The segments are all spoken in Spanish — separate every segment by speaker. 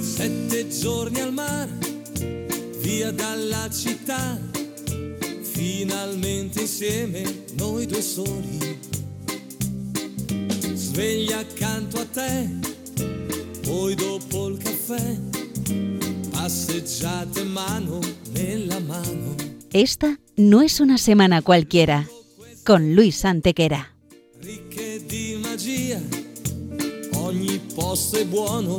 Speaker 1: Sette giorni al mare, via dalla città, finalmente insieme noi due soli. Sveglia accanto a te, poi dopo il caffè, passeggiate mano nella mano.
Speaker 2: Esta no es una semana cualquiera, con Luis Antequera.
Speaker 1: Ricche di magia, ogni posto è buono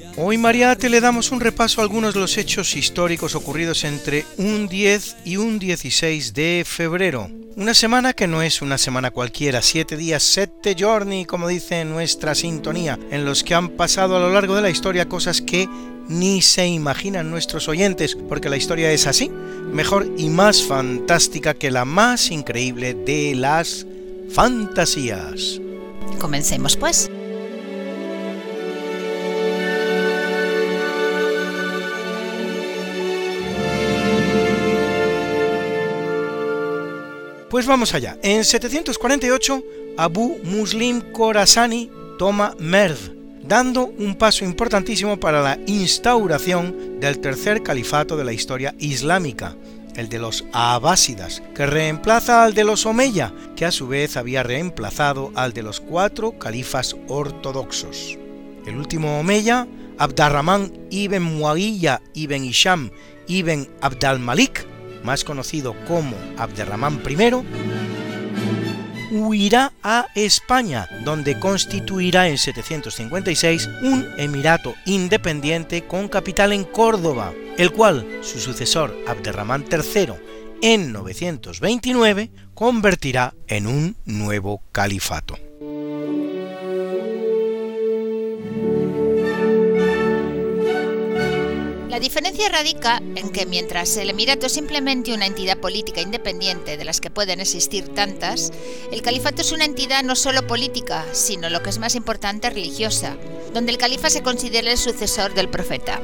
Speaker 3: Hoy Mariate le damos un repaso a algunos de los hechos históricos ocurridos entre un 10 y un 16 de febrero. Una semana que no es una semana cualquiera, siete días, sette giorni, como dice nuestra sintonía, en los que han pasado a lo largo de la historia cosas que ni se imaginan nuestros oyentes, porque la historia es así, mejor y más fantástica que la más increíble de las fantasías.
Speaker 4: Comencemos pues.
Speaker 3: Pues vamos allá. En 748, Abu Muslim Khorasani toma Merv, dando un paso importantísimo para la instauración del tercer califato de la historia islámica, el de los Abásidas, que reemplaza al de los Omeya, que a su vez había reemplazado al de los cuatro califas ortodoxos. El último Omeya, Abdarrahman ibn Muawiyah ibn Hisham ibn Abd al-Malik, más conocido como Abderramán I, huirá a España, donde constituirá en 756 un emirato independiente con capital en Córdoba, el cual su sucesor Abderramán III en 929 convertirá en un nuevo califato.
Speaker 4: La diferencia radica en que mientras el Emirato es simplemente una entidad política independiente de las que pueden existir tantas, el califato es una entidad no solo política, sino lo que es más importante religiosa, donde el califa se considera el sucesor del profeta.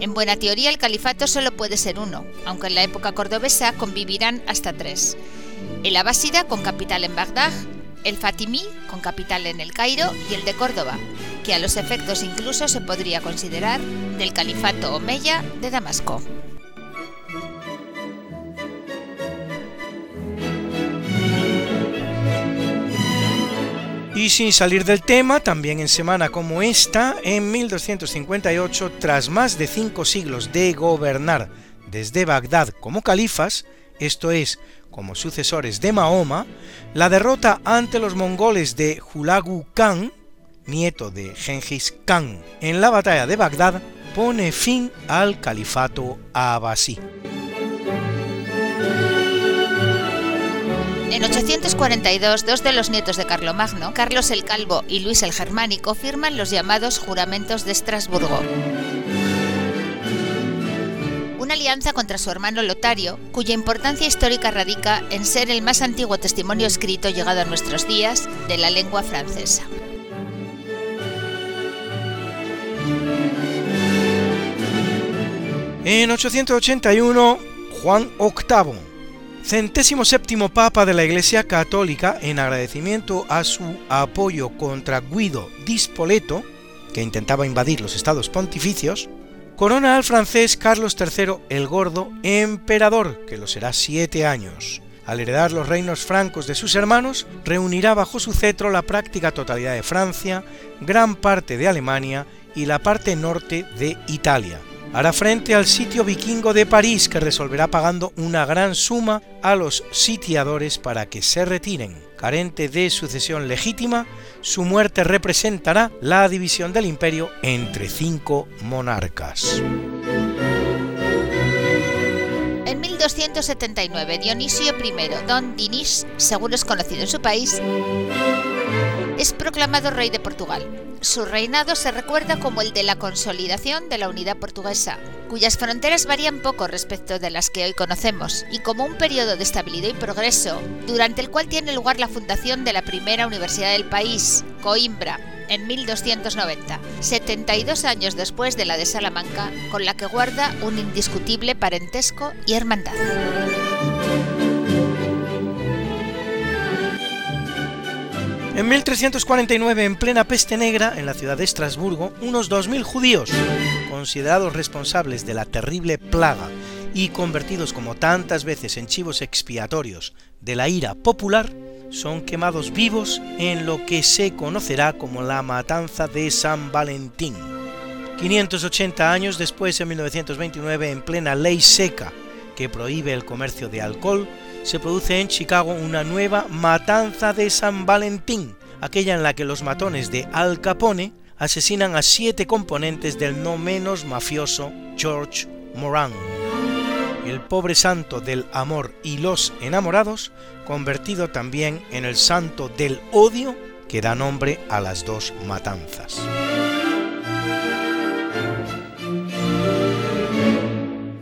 Speaker 4: En buena teoría el califato solo puede ser uno, aunque en la época cordobesa convivirán hasta tres. El abásida con capital en Bagdad, el fatimí con capital en el Cairo y el de Córdoba, que a los efectos incluso se podría considerar del califato omeya de Damasco.
Speaker 3: Y sin salir del tema, también en semana como esta, en 1258, tras más de cinco siglos de gobernar desde Bagdad como califas, esto es, como sucesores de Mahoma, la derrota ante los mongoles de Hulagu Khan, nieto de Genghis Khan, en la batalla de Bagdad, pone fin al califato abasí.
Speaker 4: En 842, dos de los nietos de Carlomagno, Carlos el Calvo y Luis el Germánico, firman los llamados juramentos de Estrasburgo. Alianza contra su hermano Lotario, cuya importancia histórica radica en ser el más antiguo testimonio escrito llegado a nuestros días de la lengua francesa.
Speaker 3: En 881, Juan VIII, centésimo séptimo papa de la Iglesia Católica, en agradecimiento a su apoyo contra Guido di Spoleto, que intentaba invadir los estados pontificios, corona al francés Carlos III el Gordo emperador, que lo será siete años. Al heredar los reinos francos de sus hermanos, reunirá bajo su cetro la práctica totalidad de Francia, gran parte de Alemania y la parte norte de Italia, hará frente al sitio vikingo de París que resolverá pagando una gran suma a los sitiadores para que se retiren. Carente de sucesión legítima, su muerte representará la división del imperio entre cinco monarcas.
Speaker 4: En 1279, Dionisio I, Don Dinis, según es conocido en su país, es proclamado rey de Portugal. Su reinado se recuerda como el de la consolidación de la unidad portuguesa, cuyas fronteras varían poco respecto de las que hoy conocemos, y como un periodo de estabilidad y progreso, durante el cual tiene lugar la fundación de la primera universidad del país, Coimbra, en 1290, 72 años después de la de Salamanca, con la que guarda un indiscutible parentesco y hermandad.
Speaker 3: En 1349, en plena peste negra, en la ciudad de Estrasburgo, unos 2.000 judíos, considerados responsables de la terrible plaga y convertidos como tantas veces en chivos expiatorios de la ira popular, son quemados vivos en lo que se conocerá como la matanza de San Valentín. 580 años después, en 1929, en plena ley seca que prohíbe el comercio de alcohol, se produce en Chicago una nueva matanza de San Valentín, aquella en la que los matones de Al Capone asesinan a siete componentes del no menos mafioso George Moran. El pobre santo del amor y los enamorados, convertido también en el santo del odio que da nombre a las dos matanzas.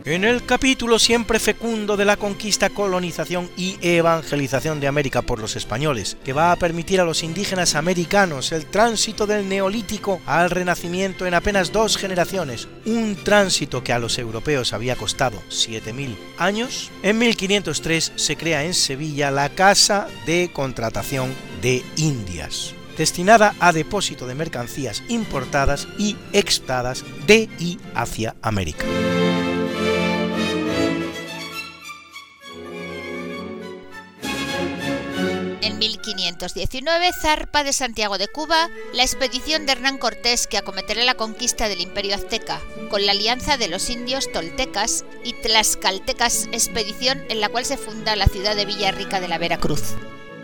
Speaker 3: En el capítulo siempre fecundo de la conquista, colonización y evangelización de América por los españoles, que va a permitir a los indígenas americanos el tránsito del neolítico al renacimiento en apenas dos generaciones, un tránsito que a los europeos había costado 7.000 años, en 1503 se crea en Sevilla la Casa de Contratación de Indias destinada a depósito de mercancías importadas y exportadas de y hacia América.
Speaker 4: 1519 zarpa de Santiago de Cuba la expedición de Hernán Cortés que acometerá la conquista del imperio azteca, con la alianza de los indios toltecas y tlaxcaltecas expedición en la cual se funda la ciudad de Villarrica de la Veracruz.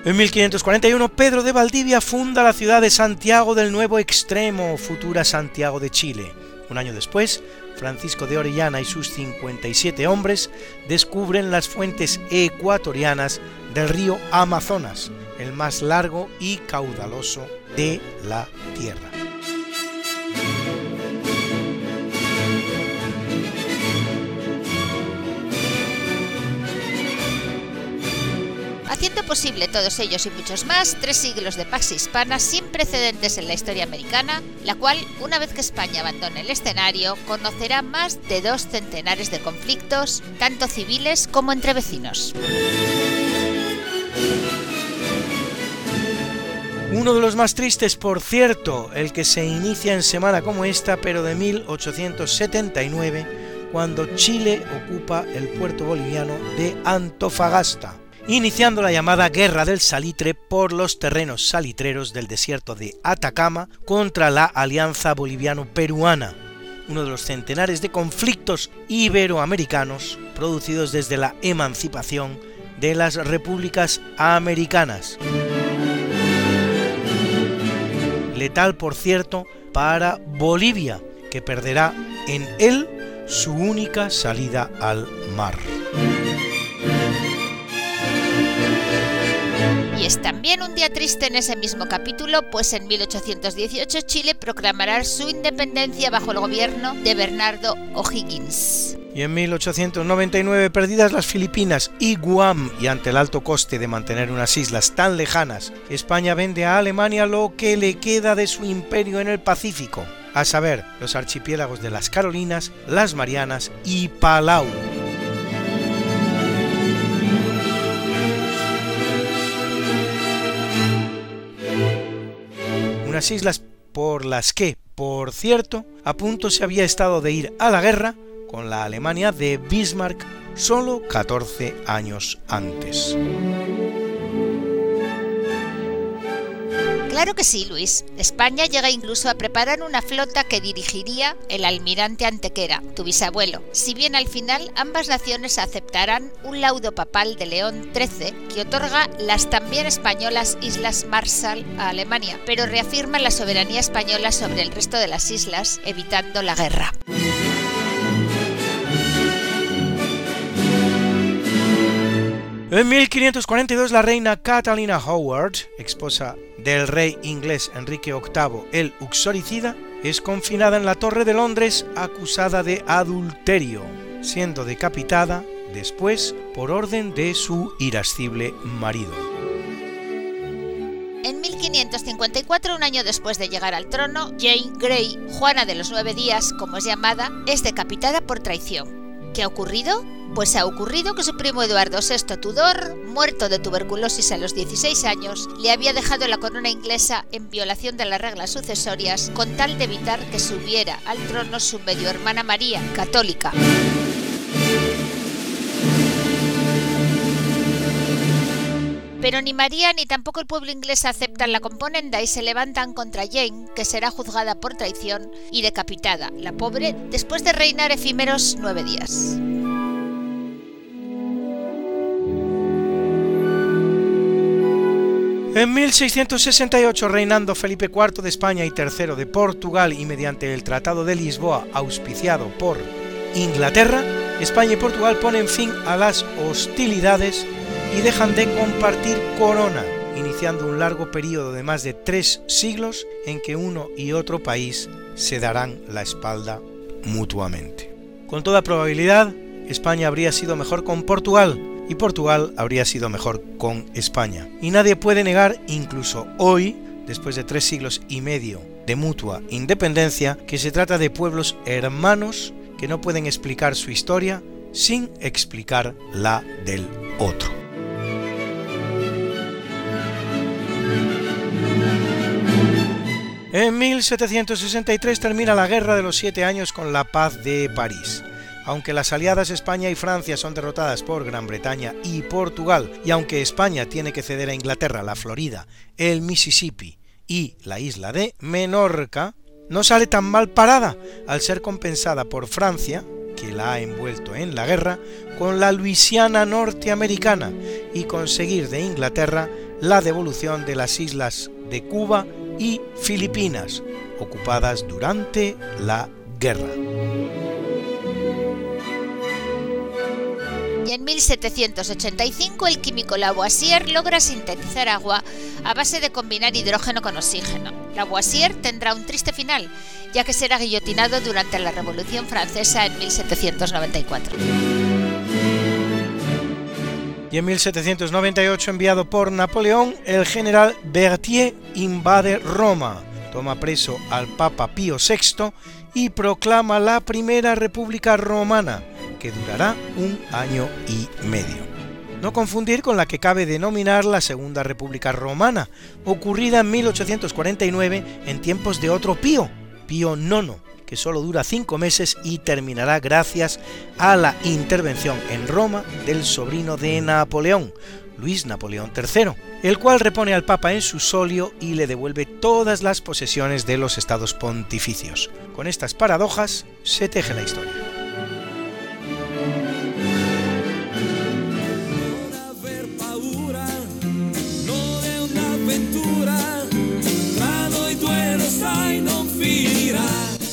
Speaker 3: En 1541 Pedro de Valdivia funda la ciudad de Santiago del Nuevo Extremo, futura Santiago de Chile. Un año después, Francisco de Orellana y sus 57 hombres descubren las fuentes ecuatorianas del río Amazonas, el más largo y caudaloso de la Tierra.
Speaker 4: haciendo posible todos ellos y muchos más tres siglos de pax hispana sin precedentes en la historia americana, la cual, una vez que España abandone el escenario, conocerá más de dos centenares de conflictos, tanto civiles como entre vecinos.
Speaker 3: Uno de los más tristes, por cierto, el que se inicia en semana como esta, pero de 1879, cuando Chile ocupa el puerto boliviano de Antofagasta, iniciando la llamada Guerra del Salitre por los terrenos salitreros del desierto de Atacama contra la Alianza Boliviano-Peruana, uno de los centenares de conflictos iberoamericanos producidos desde la emancipación de las repúblicas americanas. Letal, por cierto, para Bolivia, que perderá en él su única salida al mar.
Speaker 4: Y es también un día triste en ese mismo capítulo, pues en 1818 Chile proclamará su independencia bajo el gobierno de Bernardo O'Higgins.
Speaker 3: Y en 1899, perdidas las Filipinas y Guam, y ante el alto coste de mantener unas islas tan lejanas, España vende a Alemania lo que le queda de su imperio en el Pacífico, a saber, los archipiélagos de las Carolinas, las Marianas y Palau. Unas islas por las que, por cierto, a punto se había estado de ir a la guerra con la Alemania de Bismarck solo 14 años antes.
Speaker 4: Claro que sí, Luis. España llega incluso a preparar una flota que dirigiría el almirante Antequera, tu bisabuelo. Si bien al final ambas naciones aceptarán un laudo papal de León XIII que otorga las también españolas Islas Marshall a Alemania, pero reafirma la soberanía española sobre el resto de las islas, evitando la guerra.
Speaker 3: En 1542 la reina Catalina Howard, esposa del rey inglés Enrique VIII el Uxoricida, es confinada en la Torre de Londres acusada de adulterio, siendo decapitada después por orden de su irascible marido.
Speaker 4: En 1554, un año después de llegar al trono, Jane Grey, Juana de los Nueve Días, como es llamada, es decapitada por traición. ¿Qué ha ocurrido? Pues ha ocurrido que su primo Eduardo VI Tudor, muerto de tuberculosis a los 16 años, le había dejado la corona inglesa en violación de las reglas sucesorias con tal de evitar que subiera al trono su medio hermana María, católica. Pero ni María ni tampoco el pueblo inglés aceptan la componenda y se levantan contra Jane, que será juzgada por traición y decapitada, la pobre, después de reinar efímeros nueve días.
Speaker 3: En 1668, reinando Felipe IV de España y III de Portugal y mediante el Tratado de Lisboa auspiciado por Inglaterra, España y Portugal ponen fin a las hostilidades y dejan de compartir corona, iniciando un largo periodo de más de tres siglos en que uno y otro país se darán la espalda mutuamente. Con toda probabilidad, España habría sido mejor con Portugal, y Portugal habría sido mejor con España. Y nadie puede negar, incluso hoy, después de tres siglos y medio de mutua independencia, que se trata de pueblos hermanos que no pueden explicar su historia sin explicar la del otro. En 1763 termina la Guerra de los Siete Años con la Paz de París. Aunque las aliadas España y Francia son derrotadas por Gran Bretaña y Portugal, y aunque España tiene que ceder a Inglaterra la Florida, el Mississippi y la isla de Menorca, no sale tan mal parada al ser compensada por Francia, que la ha envuelto en la guerra, con la Luisiana norteamericana y conseguir de Inglaterra la devolución de las islas de Cuba y Filipinas, ocupadas durante la guerra.
Speaker 4: y en 1785 el químico Lavoisier logra sintetizar agua a base de combinar hidrógeno con oxígeno. Lavoisier tendrá un triste final, ya que será guillotinado durante la Revolución Francesa en 1794.
Speaker 3: Y en 1798, enviado por Napoleón, el general Berthier invade Roma, toma preso al Papa Pío VI y proclama la Primera República Romana, que durará un año y medio. No confundir con la que cabe denominar la Segunda República Romana, ocurrida en 1849 en tiempos de otro Pío, Pío IX, que solo dura cinco meses y terminará gracias a la intervención en Roma del sobrino de Napoleón, Luis Napoleón III, el cual repone al Papa en su solio y le devuelve todas las posesiones de los estados pontificios. Con estas paradojas se teje la historia.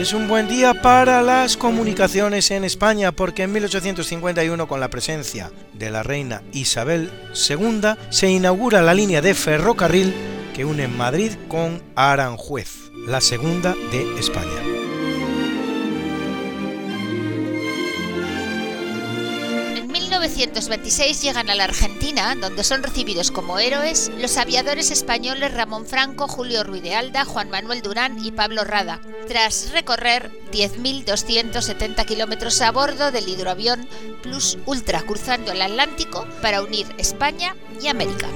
Speaker 3: Es un buen día para las comunicaciones en España porque en 1851 con la presencia de la reina Isabel II se inaugura la línea de ferrocarril que une Madrid con Aranjuez, la segunda de España.
Speaker 4: 1926 llegan a la Argentina, donde son recibidos como héroes los aviadores españoles Ramón Franco, Julio Ruiz de Alda, Juan Manuel Durán y Pablo Rada, tras recorrer 10.270 kilómetros a bordo del hidroavión Plus Ultra cruzando el Atlántico para unir España y América.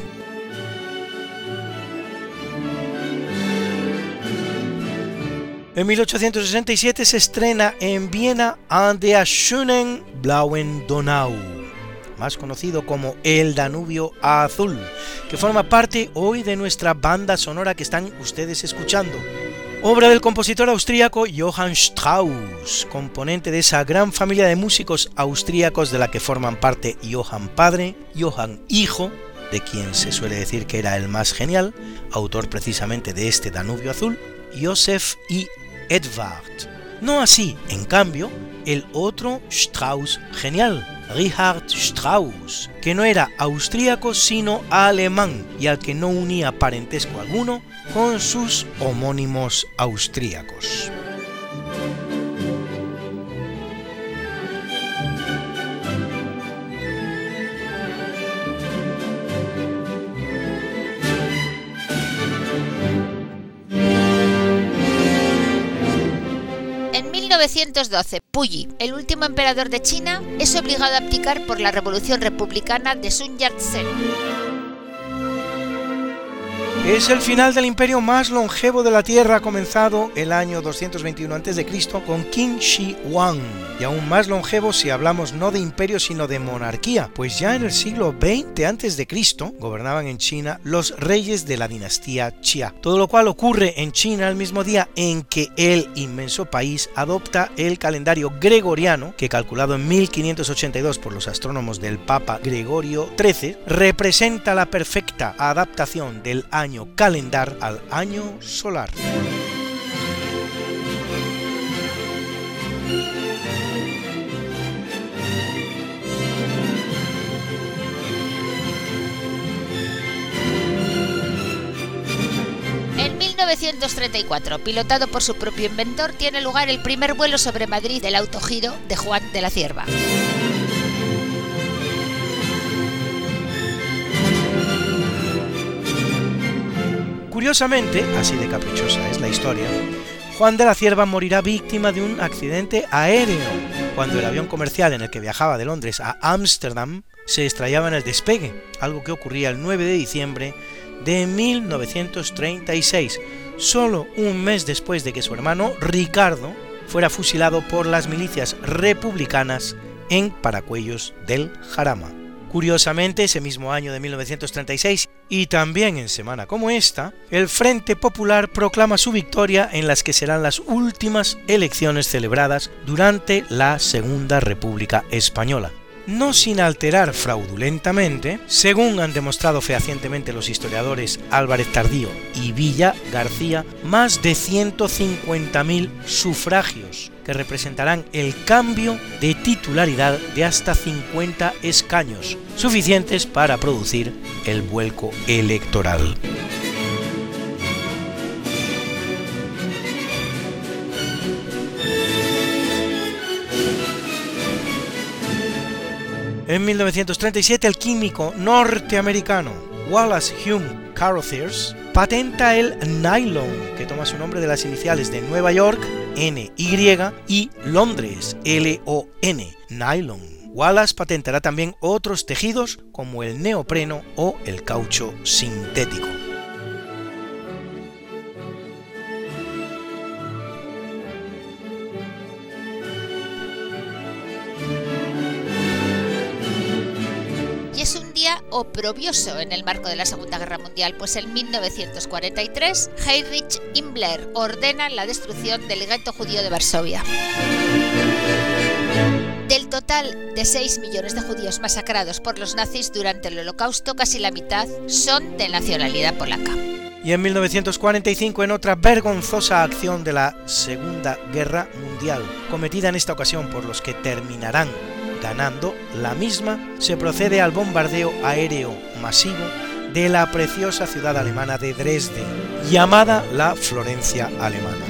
Speaker 3: En 1867 se estrena en Viena An der schönen blauen Donau, más conocido como El Danubio Azul, que forma parte hoy de nuestra banda sonora que están ustedes escuchando. Obra del compositor austríaco Johann Strauss, componente de esa gran familia de músicos austríacos de la que forman parte Johann padre, Johann hijo, de quien se suele decir que era el más genial, autor precisamente de este Danubio Azul, Joseph y Edvard. No así, en cambio, el otro Strauss genial, Richard Strauss, que no era austríaco sino alemán y al que no unía parentesco alguno con sus homónimos austríacos.
Speaker 4: 1912, Puyi, el último emperador de China, es obligado a abdicar por la revolución republicana de Sun Yat-sen.
Speaker 3: Es el final del imperio más longevo de la Tierra, comenzado el año 221 a.C. con Qin Shi Huang, y aún más longevo si hablamos no de imperio sino de monarquía, pues ya en el siglo XX a.C. gobernaban en China los reyes de la dinastía Xia, todo lo cual ocurre en China el mismo día en que el inmenso país adopta el calendario gregoriano, que calculado en 1582 por los astrónomos del Papa Gregorio XIII, representa la perfecta adaptación del año calendar al año solar.
Speaker 4: En 1934, pilotado por su propio inventor, tiene lugar el primer vuelo sobre Madrid del autogiro de Juan de la Cierva.
Speaker 3: Curiosamente, así de caprichosa es la historia, Juan de la Cierva morirá víctima de un accidente aéreo cuando el avión comercial en el que viajaba de Londres a Ámsterdam se estrellaba en el despegue, algo que ocurría el 9 de diciembre de 1936, solo un mes después de que su hermano Ricardo fuera fusilado por las milicias republicanas en Paracuellos del Jarama. Curiosamente, ese mismo año de 1936 y también en semana como esta, el Frente Popular proclama su victoria en las que serán las últimas elecciones celebradas durante la Segunda República Española. No sin alterar fraudulentamente, según han demostrado fehacientemente los historiadores Álvarez Tardío y Villa García, más de 150.000 sufragios que representarán el cambio de titularidad de hasta 50 escaños, suficientes para producir el vuelco electoral. En 1937 el químico norteamericano Wallace Hume Carothers patenta el nylon, que toma su nombre de las iniciales de Nueva York, NY, y Londres, LON, nylon. Wallace patentará también otros tejidos como el neopreno o el caucho sintético.
Speaker 4: Oprobioso en el marco de la Segunda Guerra Mundial, pues en 1943 Heinrich Himmler ordena la destrucción del gueto judío de Varsovia. Del total de 6 millones de judíos masacrados por los nazis durante el Holocausto, casi la mitad son de nacionalidad polaca.
Speaker 3: Y en 1945, en otra vergonzosa acción de la Segunda Guerra Mundial, cometida en esta ocasión por los que terminarán ganando la misma, se procede al bombardeo aéreo masivo de la preciosa ciudad alemana de Dresde, llamada la Florencia alemana.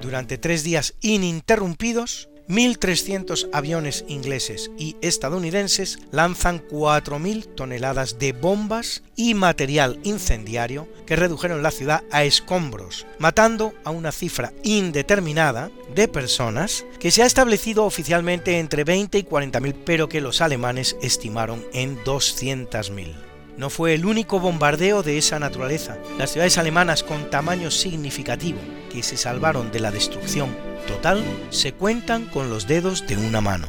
Speaker 3: Durante tres días ininterrumpidos, 1.300 aviones ingleses y estadounidenses lanzan 4.000 toneladas de bombas y material incendiario que redujeron la ciudad a escombros, matando a una cifra indeterminada de personas que se ha establecido oficialmente entre 20 y 40.000, pero que los alemanes estimaron en 200.000. No fue el único bombardeo de esa naturaleza. Las ciudades alemanas con tamaño significativo que se salvaron de la destrucción total se cuentan con los dedos de una mano.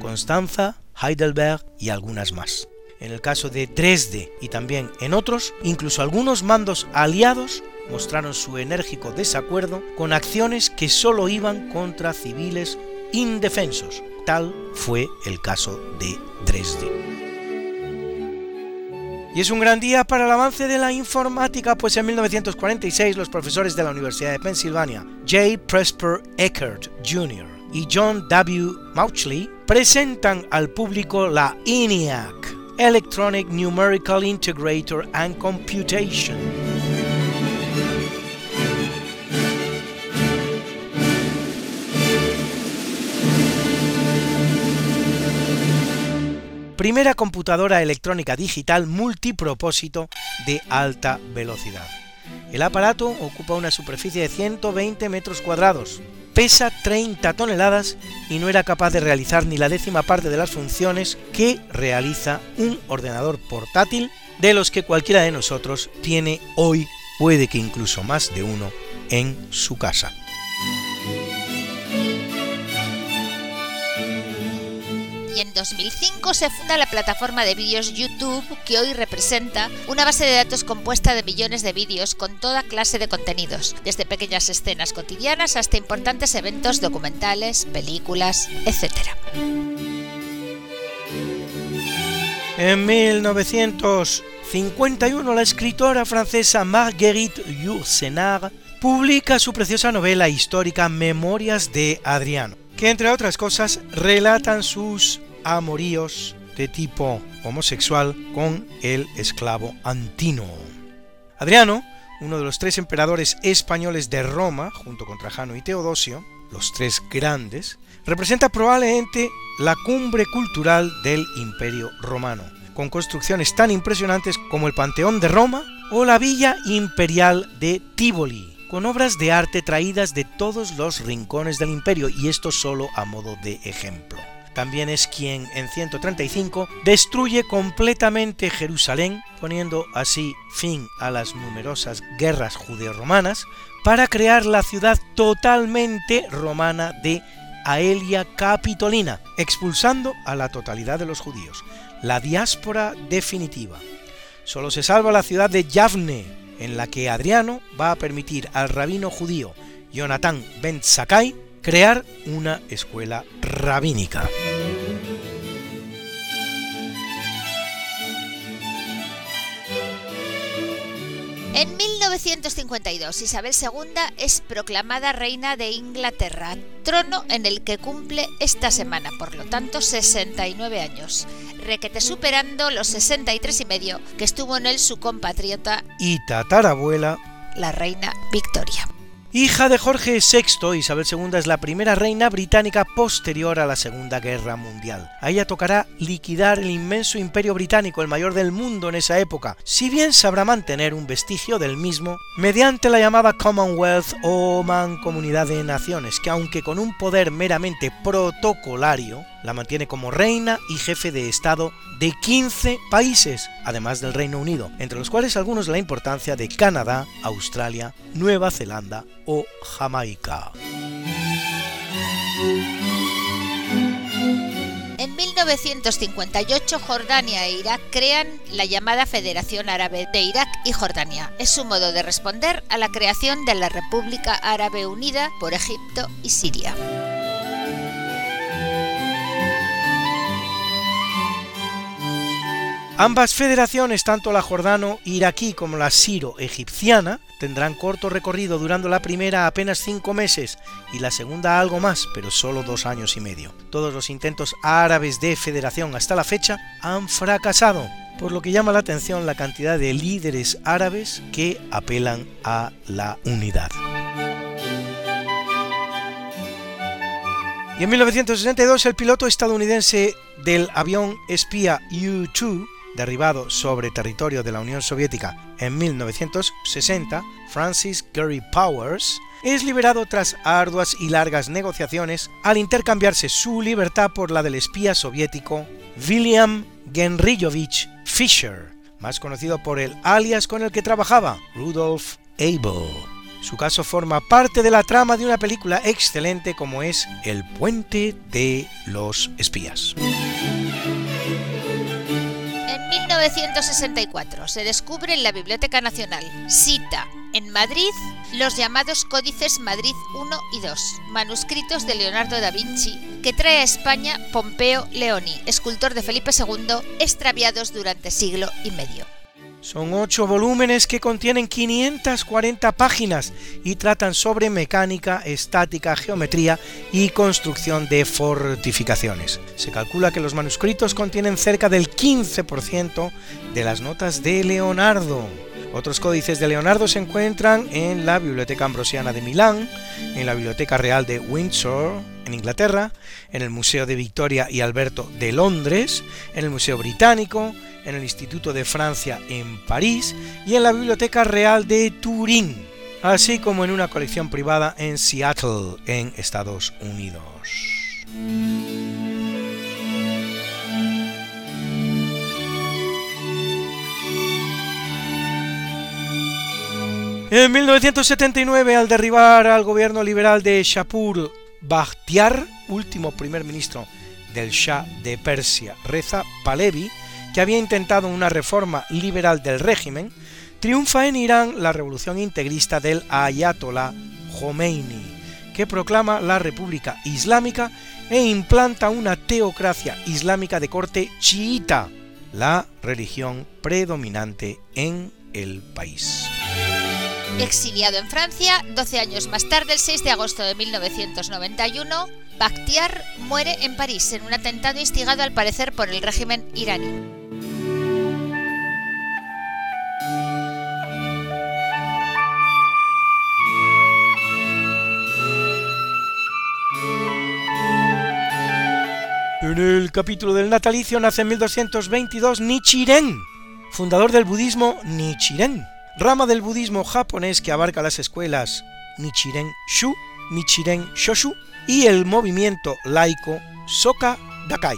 Speaker 3: Constanza, Heidelberg y algunas más. En el caso de Dresde y también en otros, incluso algunos mandos aliados mostraron su enérgico desacuerdo con acciones que solo iban contra civiles indefensos. Tal fue el caso de Dresde. Y es un gran día para el avance de la informática, pues en 1946 los profesores de la Universidad de Pensilvania, J. Presper Eckert Jr. y John W. Mauchley, presentan al público la ENIAC, Electronic Numerical Integrator and Computation. Primera computadora electrónica digital multipropósito de alta velocidad. El aparato ocupa una superficie de 120 metros cuadrados, pesa 30 toneladas y no era capaz de realizar ni la décima parte de las funciones que realiza un ordenador portátil de los que cualquiera de nosotros tiene hoy, puede que incluso más de uno, en su casa.
Speaker 4: Y en 2005 se funda la plataforma de vídeos YouTube que hoy representa una base de datos compuesta de millones de vídeos con toda clase de contenidos, desde pequeñas escenas cotidianas hasta importantes eventos documentales, películas, etc.
Speaker 3: En 1951 la escritora francesa Marguerite Yourcenar publica su preciosa novela histórica Memorias de Adriano, que entre otras cosas relatan sus amoríos de tipo homosexual con el esclavo Antino. Adriano, uno de los tres emperadores españoles de Roma, junto con Trajano y Teodosio, los tres grandes, representa probablemente la cumbre cultural del Imperio Romano, con construcciones tan impresionantes como el Panteón de Roma o la Villa Imperial de Tivoli, con obras de arte traídas de todos los rincones del imperio, y esto solo a modo de ejemplo también es quien en 135 destruye completamente Jerusalén, poniendo así fin a las numerosas guerras judeo-romanas, para crear la ciudad totalmente romana de Aelia Capitolina, expulsando a la totalidad de los judíos, la diáspora definitiva. Solo se salva la ciudad de Yavne, en la que Adriano va a permitir al rabino judío Jonathan ben Sakai crear una escuela rabínica.
Speaker 4: En 1952, Isabel II es proclamada reina de Inglaterra, trono en el que cumple esta semana, por lo tanto 69 años, requete superando los 63 y medio que estuvo en él su compatriota
Speaker 3: y tatarabuela,
Speaker 4: la reina Victoria.
Speaker 3: Hija de Jorge VI, Isabel II es la primera reina británica posterior a la Segunda Guerra Mundial. A ella tocará liquidar el inmenso imperio británico, el mayor del mundo en esa época, si bien sabrá mantener un vestigio del mismo mediante la llamada Commonwealth o Mancomunidad de Naciones, que aunque con un poder meramente protocolario, la mantiene como reina y jefe de Estado de 15 países, además del Reino Unido, entre los cuales algunos la importancia de Canadá, Australia, Nueva Zelanda o Jamaica.
Speaker 4: En 1958 Jordania e Irak crean la llamada Federación Árabe de Irak y Jordania. Es su modo de responder a la creación de la República Árabe Unida por Egipto y Siria.
Speaker 3: Ambas federaciones, tanto la jordano-iraquí como la siro-egipciana, tendrán corto recorrido durando la primera apenas cinco meses y la segunda algo más, pero solo dos años y medio. Todos los intentos árabes de federación hasta la fecha han fracasado, por lo que llama la atención la cantidad de líderes árabes que apelan a la unidad. Y en 1962 el piloto estadounidense del avión espía U-2, derribado sobre territorio de la Unión Soviética en 1960, Francis Gary Powers, es liberado tras arduas y largas negociaciones al intercambiarse su libertad por la del espía soviético William Genriyovich Fisher, más conocido por el alias con el que trabajaba, Rudolf Abel. Su caso forma parte de la trama de una película excelente como es El puente de los espías.
Speaker 4: En 1964 se descubre en la Biblioteca Nacional, cita, en Madrid, los llamados Códices Madrid I y II, manuscritos de Leonardo da Vinci, que trae a España Pompeo Leoni, escultor de Felipe II, extraviados durante siglo y medio.
Speaker 3: Son ocho volúmenes que contienen 540 páginas y tratan sobre mecánica, estática, geometría y construcción de fortificaciones. Se calcula que los manuscritos contienen cerca del 15% de las notas de Leonardo. Otros códices de Leonardo se encuentran en la Biblioteca Ambrosiana de Milán, en la Biblioteca Real de Windsor, en Inglaterra, en el Museo de Victoria y Alberto de Londres, en el Museo Británico, en el Instituto de Francia en París y en la Biblioteca Real de Turín, así como en una colección privada en Seattle, en Estados Unidos. En 1979, al derribar al gobierno liberal de Shapur Bakhtiar, último primer ministro del Shah de Persia, Reza Pahlavi, que había intentado una reforma liberal del régimen, triunfa en Irán la revolución integrista del Ayatollah Khomeini, que proclama la República Islámica e implanta una teocracia islámica de corte chiita, la religión predominante en el país.
Speaker 4: Exiliado en Francia, 12 años más tarde, el 6 de agosto de 1991, Bakhtiar muere en París en un atentado instigado al parecer por el régimen iraní.
Speaker 3: En el capítulo del natalicio nace en 1222 Nichiren, fundador del budismo Nichiren, rama del budismo japonés que abarca las escuelas Nichiren Shu, Nichiren Shoshu y el movimiento laico Soka Dakai.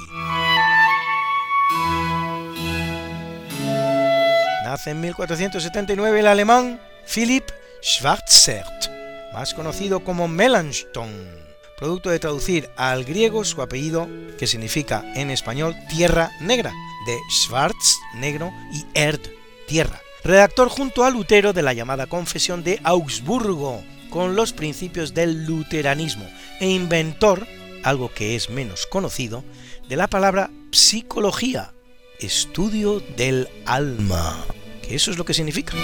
Speaker 3: Nace en 1479 el alemán Philipp Schwarzert, más conocido como Melanchthon producto de traducir al griego su apellido, que significa en español tierra negra, de Schwarz, negro, y Erd, tierra. Redactor junto a Lutero de la llamada Confesión de Augsburgo, con los principios del luteranismo, e inventor, algo que es menos conocido, de la palabra psicología, estudio del alma, que eso es lo que significa.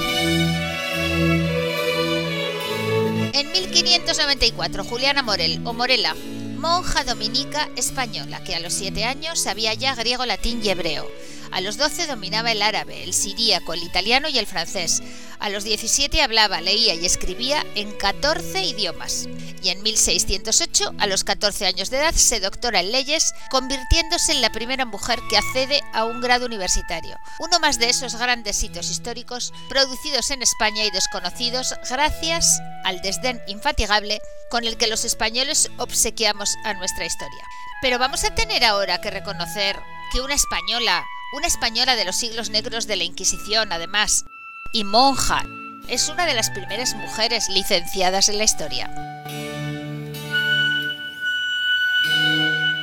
Speaker 4: En 1594, Juliana Morel, o Morela, monja dominica española, que a los 7 años sabía ya griego, latín y hebreo. A los 12 dominaba el árabe, el siríaco, el italiano y el francés. A los 17 hablaba, leía y escribía en 14 idiomas. Y en 1608, a los 14 años de edad, se doctora en leyes, convirtiéndose en la primera mujer que accede a un grado universitario. Uno más de esos grandes hitos históricos producidos en España y desconocidos gracias al desdén infatigable con el que los españoles obsequiamos a nuestra historia. Pero vamos a tener ahora que reconocer que una española, una española de los siglos negros de la Inquisición, además, y monja, es una de las primeras mujeres licenciadas en la historia.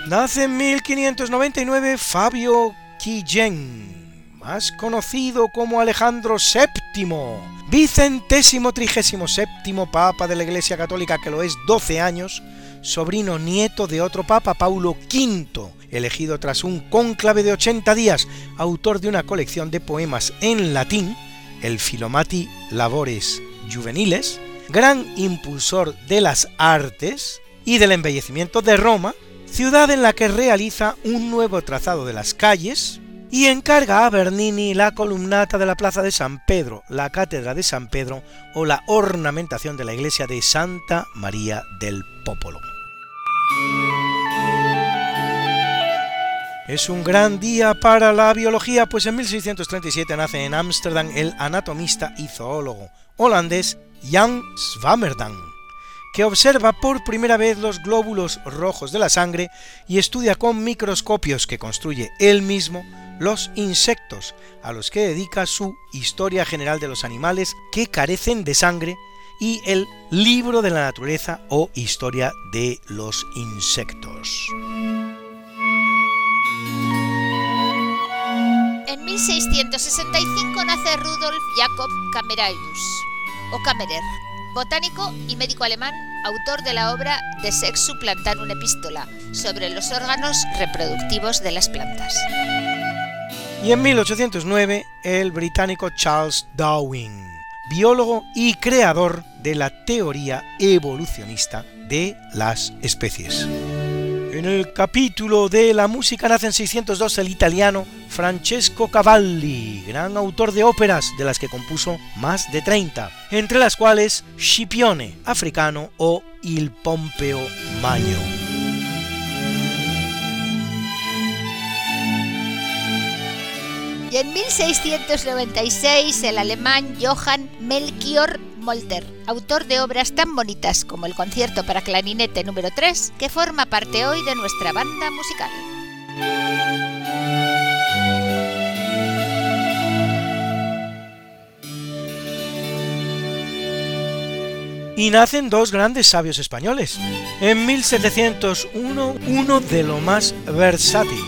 Speaker 3: Nace en 1599 Fabio Quillén, más conocido como Alejandro VII, vicentésimo trigésimo séptimo papa de la Iglesia Católica, que lo es 12 años, sobrino nieto de otro papa, Paulo V, elegido tras un cónclave de 80 días, autor de una colección de poemas en latín, el Filomati Labores Juveniles, gran impulsor de las artes y del embellecimiento de Roma, ciudad en la que realiza un nuevo trazado de las calles y encarga a Bernini la columnata de la Plaza de San Pedro, la Cátedra de San Pedro o la ornamentación de la iglesia de Santa María del Popolo. Es un gran día para la biología, pues en 1637 nace en Ámsterdam el anatomista y zoólogo holandés Jan Swammerdam, que observa por primera vez los glóbulos rojos de la sangre y estudia con microscopios que construye él mismo los insectos, a los que dedica su Historia General de los Animales que carecen de sangre y el Libro de la Naturaleza o Historia de los Insectos.
Speaker 4: En 1665 nace Rudolf Jacob Camerarius, o Kammerer, botánico y médico alemán, autor de la obra De Sex Supplantarum Epistola, sobre los órganos reproductivos de las plantas.
Speaker 3: Y en 1809, el británico Charles Darwin, biólogo y creador de la teoría evolucionista de las especies. En el capítulo de la música nace en 602 el italiano Francesco Cavalli, gran autor de óperas de las que compuso más de 30, entre las cuales Scipione africano o Il Pompeo Magno.
Speaker 4: Y en 1696 el alemán Johann Melchior Molter, autor de obras tan bonitas como el concierto para clarinete número 3, que forma parte hoy de nuestra banda musical.
Speaker 3: Y nacen dos grandes sabios españoles. En 1701, uno de lo más versátil,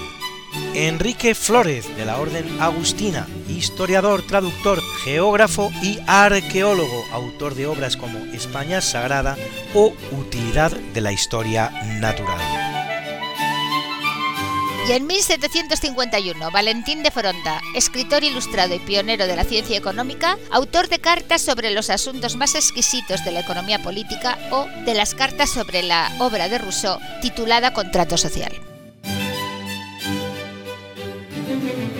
Speaker 3: Enrique Flórez, de la Orden Agustina, historiador, traductor, geógrafo y arqueólogo, autor de obras como España Sagrada o Utilidad de la Historia Natural.
Speaker 4: Y en 1751, Valentín de Foronda, escritor ilustrado y pionero de la ciencia económica, autor de cartas sobre los asuntos más exquisitos de la economía política o de las cartas sobre la obra de Rousseau titulada Contrato Social.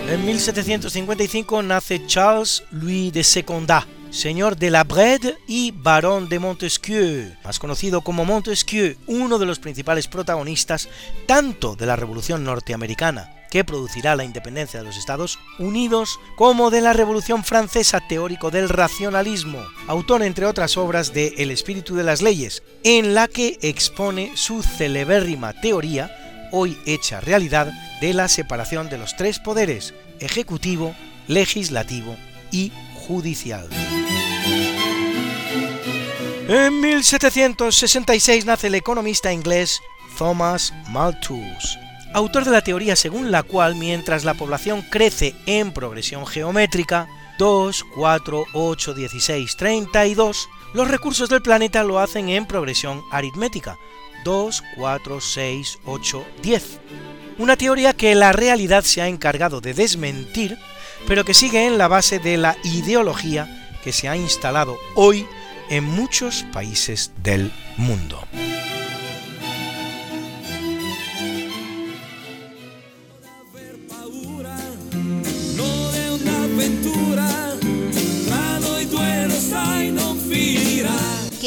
Speaker 3: En 1755 nace Charles Louis de Secondat, señor de la Brede y barón de Montesquieu, más conocido como Montesquieu, uno de los principales protagonistas tanto de la Revolución norteamericana, que producirá la independencia de los Estados Unidos, como de la Revolución Francesa teórico del racionalismo, autor entre otras obras de El espíritu de las leyes, en la que expone su celebérrima teoría hoy hecha realidad de la separación de los tres poderes, ejecutivo, legislativo y judicial. En 1766 nace el economista inglés Thomas Malthus, autor de la teoría según la cual mientras la población crece en progresión geométrica, 2, 4, 8, 16, 32, los recursos del planeta lo hacen en progresión aritmética, 2, 4, 6, 8, 10. Una teoría que la realidad se ha encargado de desmentir, pero que sigue en la base de la ideología que se ha instalado hoy en muchos países del mundo.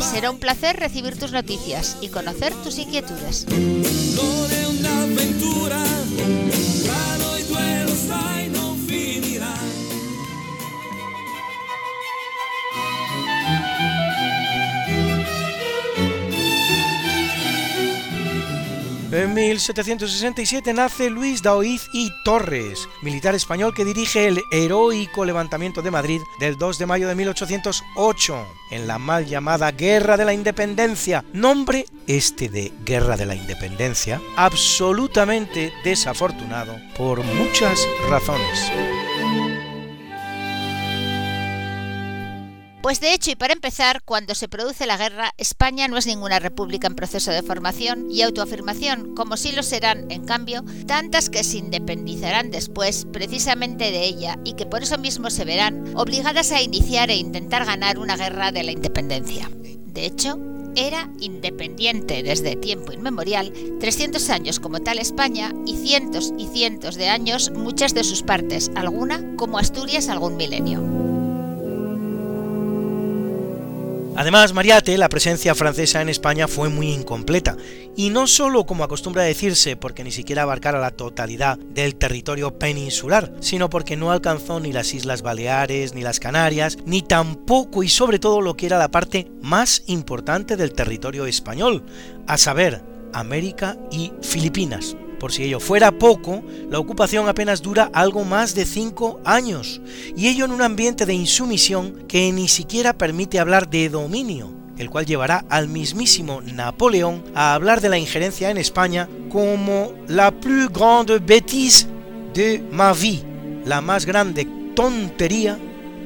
Speaker 4: Será un placer recibir tus noticias y conocer tus inquietudes.
Speaker 3: En 1767 nace Luis Daoiz y Torres, militar español que dirige el heroico levantamiento de Madrid del 2 de mayo de 1808, en la mal llamada Guerra de la Independencia, nombre este de Guerra de la Independencia, absolutamente desafortunado por muchas razones.
Speaker 4: Pues de hecho, y para empezar, cuando se produce la guerra, España no es ninguna república en proceso de formación y autoafirmación, como sí lo serán, en cambio, tantas que se independizarán después precisamente de ella y que por eso mismo se verán obligadas a iniciar e intentar ganar una guerra de la independencia. De hecho, era independiente desde tiempo inmemorial, 300 años como tal España y cientos y cientos de años muchas de sus partes, alguna como Asturias algún milenio.
Speaker 3: Además, Mariate, la presencia francesa en España fue muy incompleta, y no solo como acostumbra decirse porque ni siquiera abarcara la totalidad del territorio peninsular, sino porque no alcanzó ni las Islas Baleares, ni las Canarias, ni tampoco y sobre todo lo que era la parte más importante del territorio español, a saber, América y Filipinas. Por si ello fuera poco, la ocupación apenas dura algo más de cinco años, y ello en un ambiente de insumisión que ni siquiera permite hablar de dominio, el cual llevará al mismísimo Napoleón a hablar de la injerencia en España como la plus grande bêtise de ma vie, la más grande tontería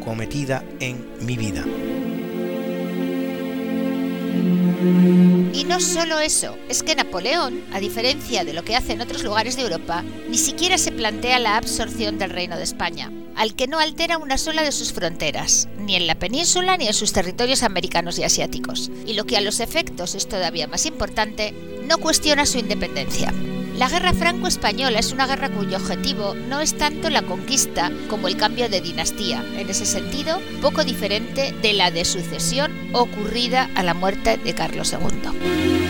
Speaker 3: cometida en mi vida.
Speaker 4: Y no solo eso, es que Napoleón, a diferencia de lo que hace en otros lugares de Europa, ni siquiera se plantea la absorción del Reino de España, al que no altera una sola de sus fronteras, ni en la península ni en sus territorios americanos y asiáticos, y lo que a los efectos es todavía más importante, no cuestiona su independencia. La guerra franco-española es una guerra cuyo objetivo no es tanto la conquista como el cambio de dinastía, en ese sentido poco diferente de la de sucesión ocurrida a la muerte de Carlos II.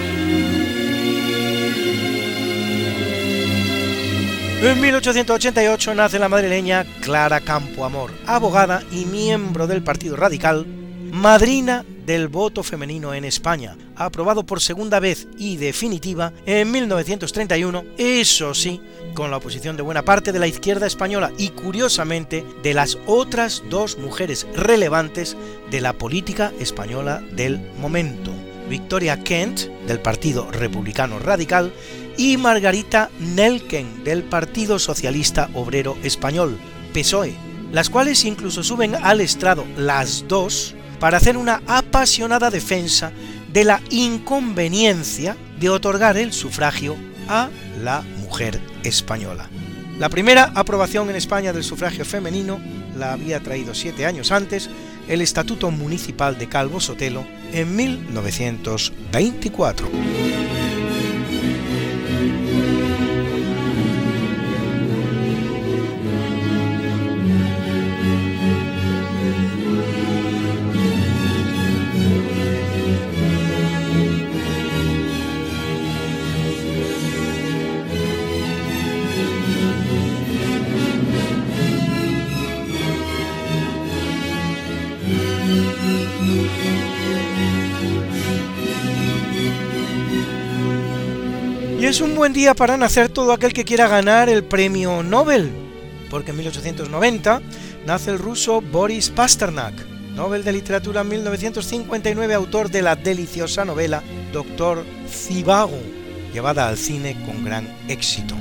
Speaker 3: En 1888 nace la madrileña Clara Campoamor, abogada y miembro del Partido Radical, madrina del voto femenino en España, aprobado por segunda vez y definitiva en 1931, eso sí, con la oposición de buena parte de la izquierda española y curiosamente de las otras dos mujeres relevantes de la política española del momento, Victoria Kent, del Partido Republicano Radical, y Margarita Nelken, del Partido Socialista Obrero Español, PSOE, las cuales incluso suben al estrado las dos para hacer una apasionada defensa de la inconveniencia de otorgar el sufragio a la mujer española. La primera aprobación en España del sufragio femenino la había traído siete años antes el Estatuto Municipal de Calvo Sotelo en 1924. Buen día para nacer todo aquel que quiera ganar el premio Nobel, porque en 1890 nace el ruso Boris Pasternak, Nobel de Literatura en 1959, autor de la deliciosa novela Doctor Zivago, llevada al cine con gran éxito.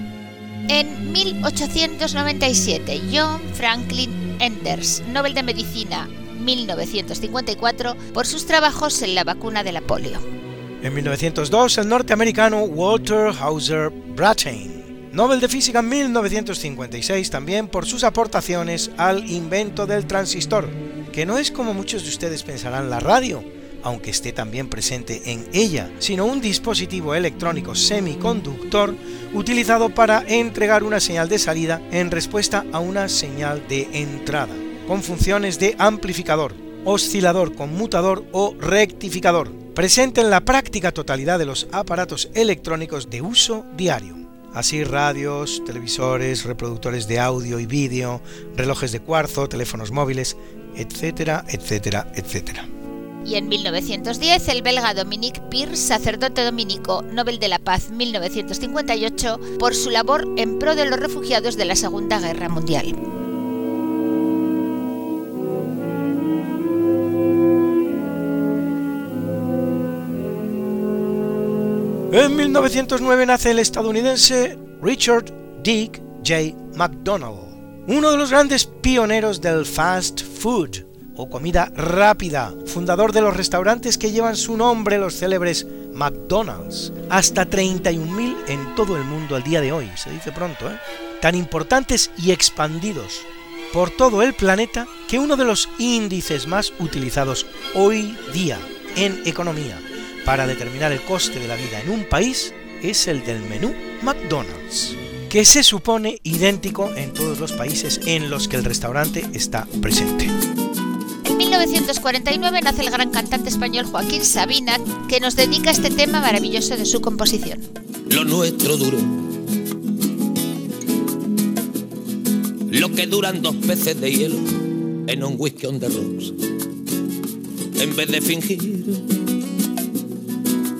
Speaker 4: En 1897, John Franklin Enders, Nobel de Medicina 1954, por sus trabajos en la vacuna de la polio.
Speaker 3: En 1902, el norteamericano Walter Hauser Brattain, Nobel de Física en 1956 también por sus aportaciones al invento del transistor, que no es como muchos de ustedes pensarán la radio, aunque esté también presente en ella, sino un dispositivo electrónico semiconductor utilizado para entregar una señal de salida en respuesta a una señal de entrada, con funciones de amplificador, oscilador, conmutador o rectificador, presente en la práctica totalidad de los aparatos electrónicos de uso diario, así radios, televisores, reproductores de audio y vídeo, relojes de cuarzo, teléfonos móviles, etcétera, etcétera, etcétera.
Speaker 4: Y en 1910 el belga Dominique Pire, sacerdote dominico, Nobel de la Paz 1958, por su labor en pro de los refugiados de la Segunda Guerra Mundial.
Speaker 3: En 1909 nace el estadounidense Richard Dick J. McDonald, uno de los grandes pioneros del fast food o comida rápida, fundador de los restaurantes que llevan su nombre, los célebres McDonald's, hasta 31.000 en todo el mundo al día de hoy, se dice pronto, ¿eh? tan importantes y expandidos por todo el planeta que uno de los índices más utilizados hoy día en economía para determinar el coste de la vida en un país es el del menú McDonald's, que se supone idéntico en todos los países en los que el restaurante está presente.
Speaker 4: En 1949 nace el gran cantante español Joaquín Sabina, que nos dedica este tema maravilloso de su composición.
Speaker 5: Lo nuestro duro. Lo que duran dos peces de hielo en un whisky on the rocks. En vez de fingir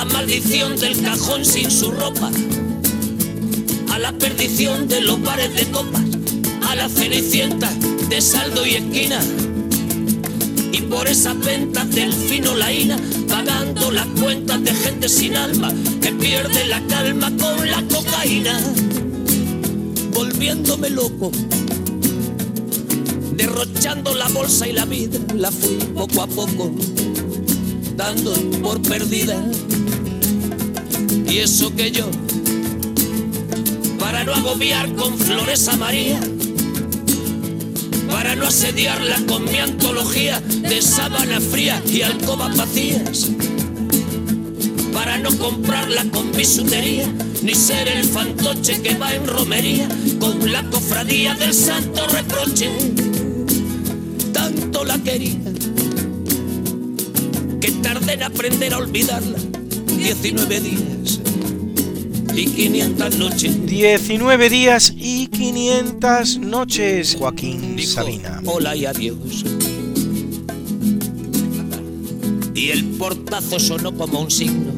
Speaker 5: la maldición del cajón sin su ropa, a la perdición de los bares de copas, a la cenicienta de saldo y esquina. Y por esas ventas del fino laína, pagando las cuentas de gente sin alma que pierde la calma con la cocaína, volviéndome loco. Derrochando la bolsa y la vida, la fui poco a poco por perdida. Y eso que yo, para no agobiar con flores a María, para no asediarla con mi antología de sábana fría y alcobas vacías, para no comprarla con bisutería, ni ser el fantoche que va en romería con la cofradía del santo reproche. Tanto la quería que tardé en aprender a olvidarla 19 días y 500 noches.
Speaker 3: 19 días y 500 noches, Joaquín
Speaker 5: Dijo,
Speaker 3: Sabina.
Speaker 5: Hola y adiós. Y el portazo sonó como un signo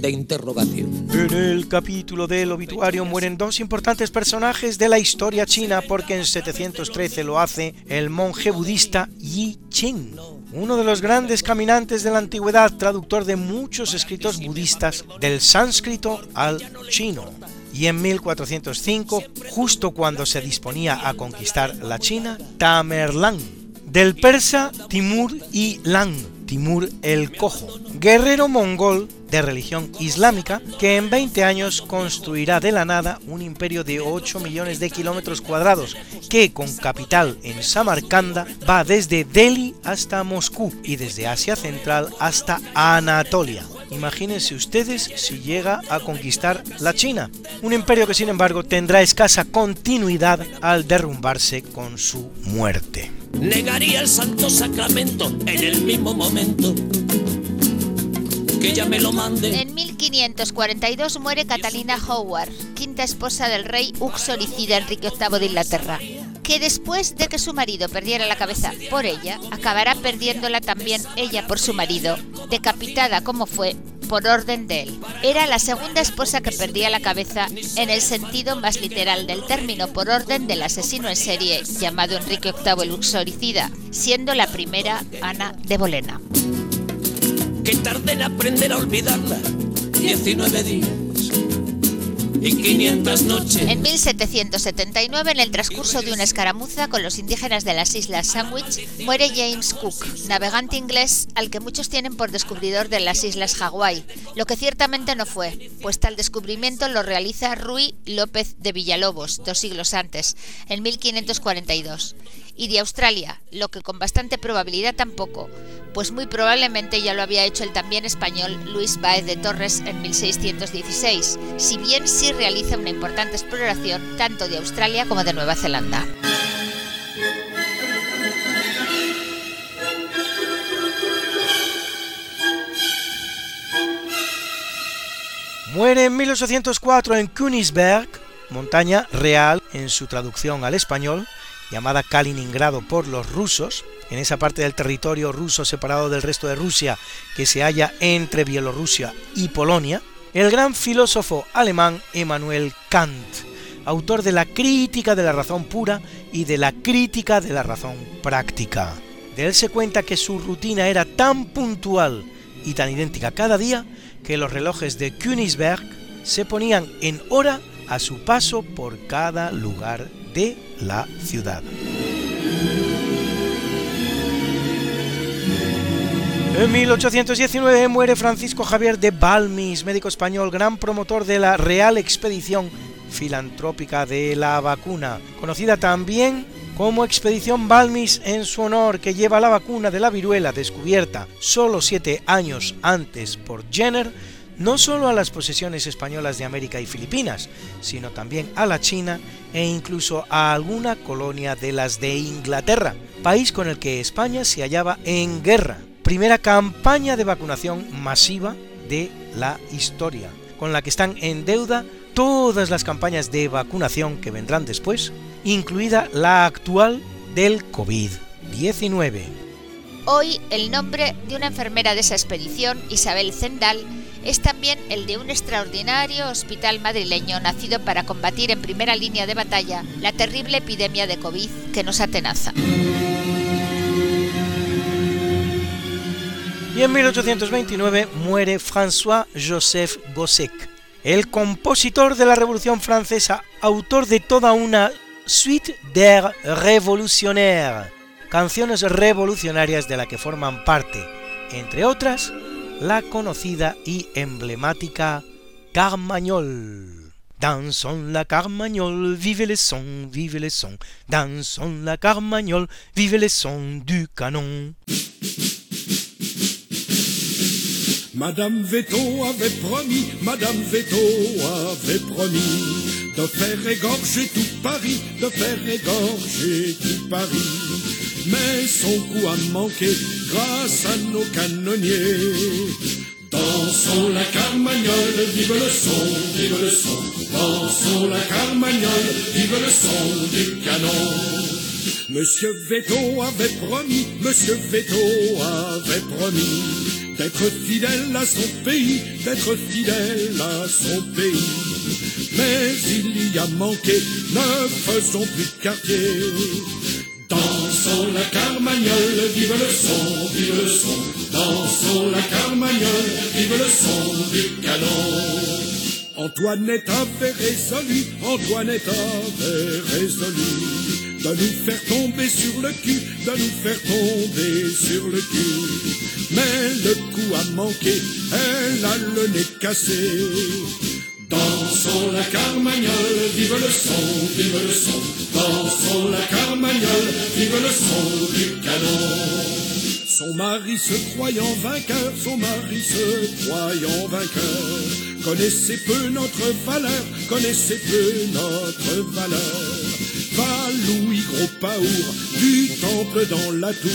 Speaker 5: de interrogación.
Speaker 3: En el capítulo del obituario mueren dos importantes personajes de la historia china porque en 713 lo hace el monje budista Yi Qing, uno de los grandes caminantes de la antigüedad, traductor de muchos escritos budistas del sánscrito al chino. Y en 1405, justo cuando se disponía a conquistar la China, Tamerlán, del persa Timur y Lang, Timur el Cojo, guerrero mongol de religión islámica que en 20 años construirá de la nada un imperio de 8 millones de kilómetros cuadrados que con capital en Samarcanda va desde Delhi hasta Moscú y desde Asia Central hasta Anatolia. Imagínense ustedes si llega a conquistar la China, un imperio que sin embargo tendrá escasa continuidad al derrumbarse con su muerte.
Speaker 5: Negaría el santo sacramento en el mismo momento que ella me lo mande.
Speaker 4: En 1542 muere Catalina Howard, quinta esposa del rey uxoricida Enrique VIII de Inglaterra, que después de que su marido perdiera la cabeza por ella, acabará perdiéndola también ella por su marido, decapitada como fue por orden de él. Era la segunda esposa que perdía la cabeza en el sentido más literal del término por orden del asesino en serie llamado Enrique VIII el Uxoricida, siendo la primera Ana de Bolena.
Speaker 5: Que tarde en aprender a olvidarla, 19 días y 500 noches.
Speaker 4: En 1779, en el transcurso de una escaramuza con los indígenas de las Islas Sandwich, muere James Cook, navegante inglés al que muchos tienen por descubridor de las Islas Hawái, lo que ciertamente no fue, pues tal descubrimiento lo realiza Ruy López de Villalobos, dos siglos antes, en 1542 y de Australia, lo que con bastante probabilidad tampoco, pues muy probablemente ya lo había hecho el también español Luis Baez de Torres en 1616, si bien sí realiza una importante exploración tanto de Australia como de Nueva Zelanda.
Speaker 3: Muere en 1804 en Königsberg, montaña real en su traducción al español, llamada Kaliningrado por los rusos, en esa parte del territorio ruso separado del resto de Rusia que se halla entre Bielorrusia y Polonia, el gran filósofo alemán Emmanuel Kant, autor de la crítica de la razón pura y de la crítica de la razón práctica. De él se cuenta que su rutina era tan puntual y tan idéntica cada día que los relojes de Königsberg se ponían en hora a su paso por cada lugar de la ciudad. En 1819 muere Francisco Javier de Balmis, médico español, gran promotor de la Real Expedición Filantrópica de la Vacuna, conocida también como Expedición Balmis en su honor, que lleva la vacuna de la viruela descubierta solo siete años antes por Jenner no solo a las posesiones españolas de América y Filipinas, sino también a la China e incluso a alguna colonia de las de Inglaterra, país con el que España se hallaba en guerra. Primera campaña de vacunación masiva de la historia, con la que están en deuda todas las campañas de vacunación que vendrán después, incluida la actual del COVID-19.
Speaker 4: Hoy el nombre de una enfermera de esa expedición, Isabel Zendal, es también el de un extraordinario hospital madrileño nacido para combatir en primera línea de batalla la terrible epidemia de COVID que nos atenaza.
Speaker 3: Y en 1829 muere François-Joseph Gossec, el compositor de la Revolución Francesa, autor de toda una suite d'air révolutionnaire, canciones revolucionarias de la que forman parte, entre otras, la conocida y emblemática Carmagnol. Dansons la Carmagnol, vive le son, vive le son. Dansons la Carmagnol, vive le son du canon.
Speaker 6: Madame Veto avait promis, Madame Veto avait promis de faire égorger tout Paris, de faire égorger tout Paris mais son coup a manqué grâce à nos canonniers. Dansons la carmagnole, vive le son, vive le son. Dansons la carmagnole, vive le son du canon. Monsieur Veto avait promis, Monsieur Veto avait promis d'être fidèle à son pays, d'être fidèle à son pays. Mais il y a manqué, ne faisons plus de quartier. Dansons la carmagnole, vive le son, vive le son. Dansons la carmagnole, vive le son du canon. Antoinette avait résolu, Antoinette avait résolu de nous faire tomber sur le cul, de nous faire tomber sur le cul. Mais le coup a manqué, elle a le nez cassé. Dansons la carmagnole, vive le son, vive le son. Dansons la carmagnole, vive le son du canon. Son mari se croyant vainqueur, son mari se croyant vainqueur, connaissait peu notre valeur, connaissait peu notre valeur. Va Louis Gros Paour, du temple dans la tour.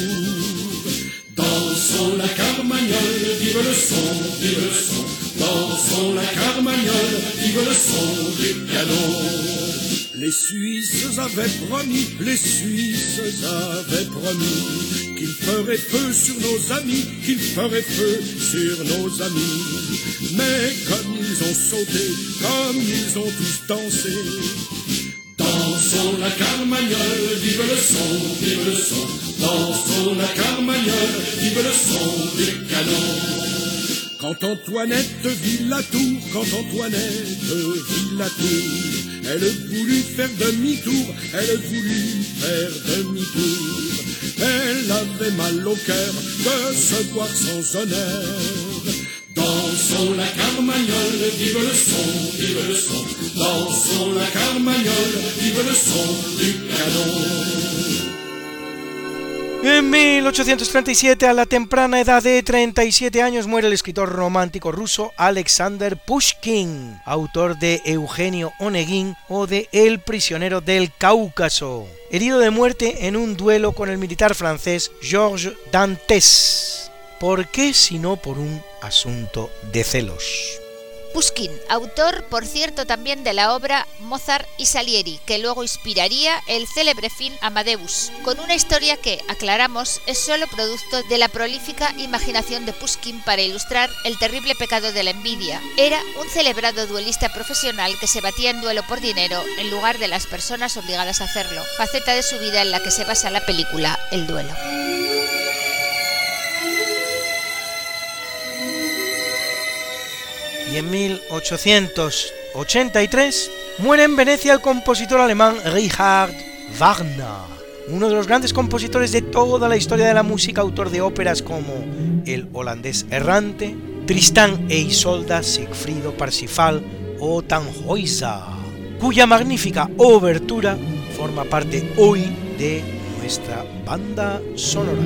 Speaker 6: Dansons la carmagnole, vive le son, vive le son. Dansons la carmagnole, vive le son du canon. Les Suisses avaient promis, les Suisses avaient promis qu'ils feraient feu sur nos amis, qu'ils feraient feu sur nos amis. Mais comme ils ont sauté, comme ils ont tous dansé, Dansons la carmagnole, vive le son, vive le son. Dansons la carmagnole, vive le son du canon. Quand Antoinette vit la tour, quand Antoinette vit la tour, elle voulut faire demi-tour, elle voulut faire demi-tour. Elle avait mal au cœur de se voir sans honneur. Dansons la carmagnole, vive le son, vive le son. Dansons la carmagnole, vive le son du canon.
Speaker 3: En 1837, a la temprana edad de 37 años, muere el escritor romántico ruso Alexander Pushkin, autor de Eugenio Onegin o de El prisionero del Cáucaso, herido de muerte en un duelo con el militar francés Georges Dantes. ¿Por qué si no por un asunto de celos?
Speaker 4: Pushkin, autor, por cierto, también de la obra Mozart y Salieri, que luego inspiraría el célebre film Amadeus, con una historia que, aclaramos, es solo producto de la prolífica imaginación de Pushkin para ilustrar el terrible pecado de la envidia. Era un celebrado duelista profesional que se batía en duelo por dinero en lugar de las personas obligadas a hacerlo, faceta de su vida en la que se basa la película El duelo.
Speaker 3: Y en 1883 muere en Venecia el compositor alemán Richard Wagner, uno de los grandes compositores de toda la historia de la música, autor de óperas como El holandés errante, Tristán e Isolda, Siegfriedo Parsifal o Tannhäuser, cuya magnífica obertura forma parte hoy de nuestra banda sonora.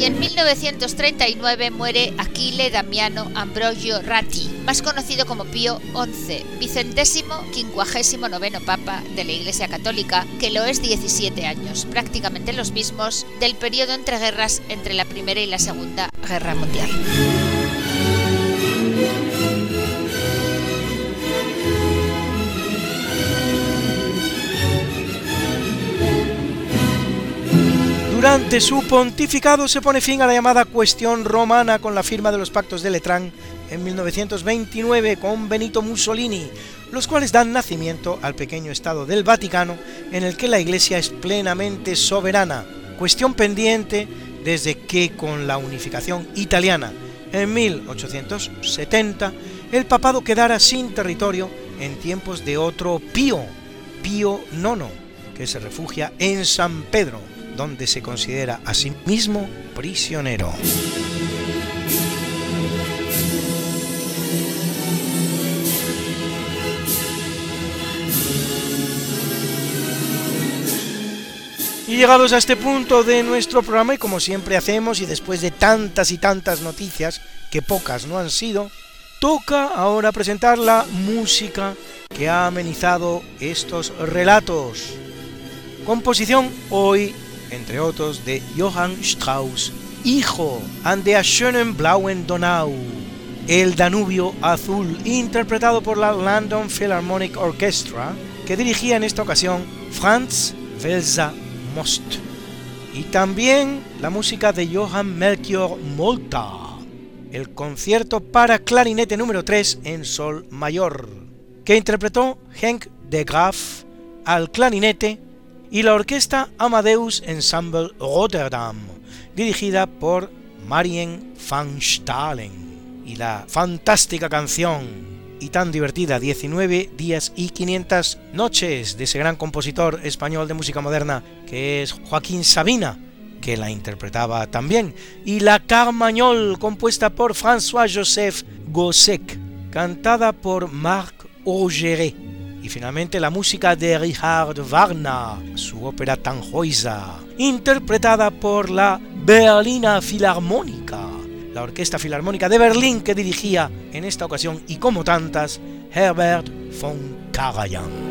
Speaker 4: Y en 1939 muere Aquile Damiano Ambrogio Ratti, más conocido como Pío XI, vicentésimo quincuagésimo noveno papa de la Iglesia Católica, que lo es 17 años, prácticamente los mismos del periodo entre guerras entre la Primera y la Segunda Guerra Mundial.
Speaker 3: Durante su pontificado se pone fin a la llamada cuestión romana con la firma de los pactos de Letrán en 1929 con Benito Mussolini, los cuales dan nacimiento al pequeño Estado del Vaticano en el que la Iglesia es plenamente soberana, cuestión pendiente desde que con la unificación italiana en 1870 el papado quedara sin territorio en tiempos de otro Pío, Pío IX, que se refugia en San Pedro, donde se considera a sí mismo prisionero. Y llegados a este punto de nuestro programa, y como siempre hacemos, y después de tantas y tantas noticias, que pocas no han sido, toca ahora presentar la música que ha amenizado estos relatos. Composición hoy entre otros de Johann Strauss, Hijo, and der schönen blauen Donau, El Danubio Azul, interpretado por la London Philharmonic Orchestra, que dirigía en esta ocasión Franz Welser Most. Y también la música de Johann Melchior Molta, el concierto para clarinete número 3 en sol mayor, que interpretó Henk de Graaf al clarinete y la orquesta Amadeus Ensemble Rotterdam, dirigida por Marien van Stalen. Y la fantástica canción y tan divertida 19 días y 500 noches de ese gran compositor español de música moderna que es Joaquín Sabina, que la interpretaba también, y la Carmagnol compuesta por François-Joseph Gossec, cantada por Marc Augeret y finalmente la música de Richard Wagner, su ópera Tannhäuser, interpretada por la Berlina Filarmónica, la Orquesta Filarmónica de Berlín que dirigía en esta ocasión y como tantas Herbert von Karajan.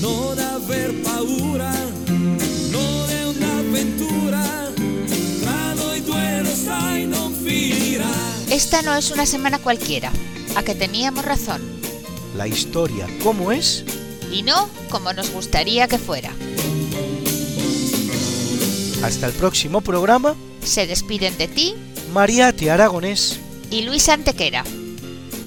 Speaker 1: non aver paura, non è un'avventura, tra noi due lo sai non finirà.
Speaker 4: Esta no es una semana cualquiera, a que teníamos razón.
Speaker 3: La historia, ¿cómo es?
Speaker 4: Y no como nos gustaría que fuera.
Speaker 3: Hasta el próximo programa.
Speaker 4: Se despiden de ti,
Speaker 3: Mariate Aragonés
Speaker 4: y Luis Antequera.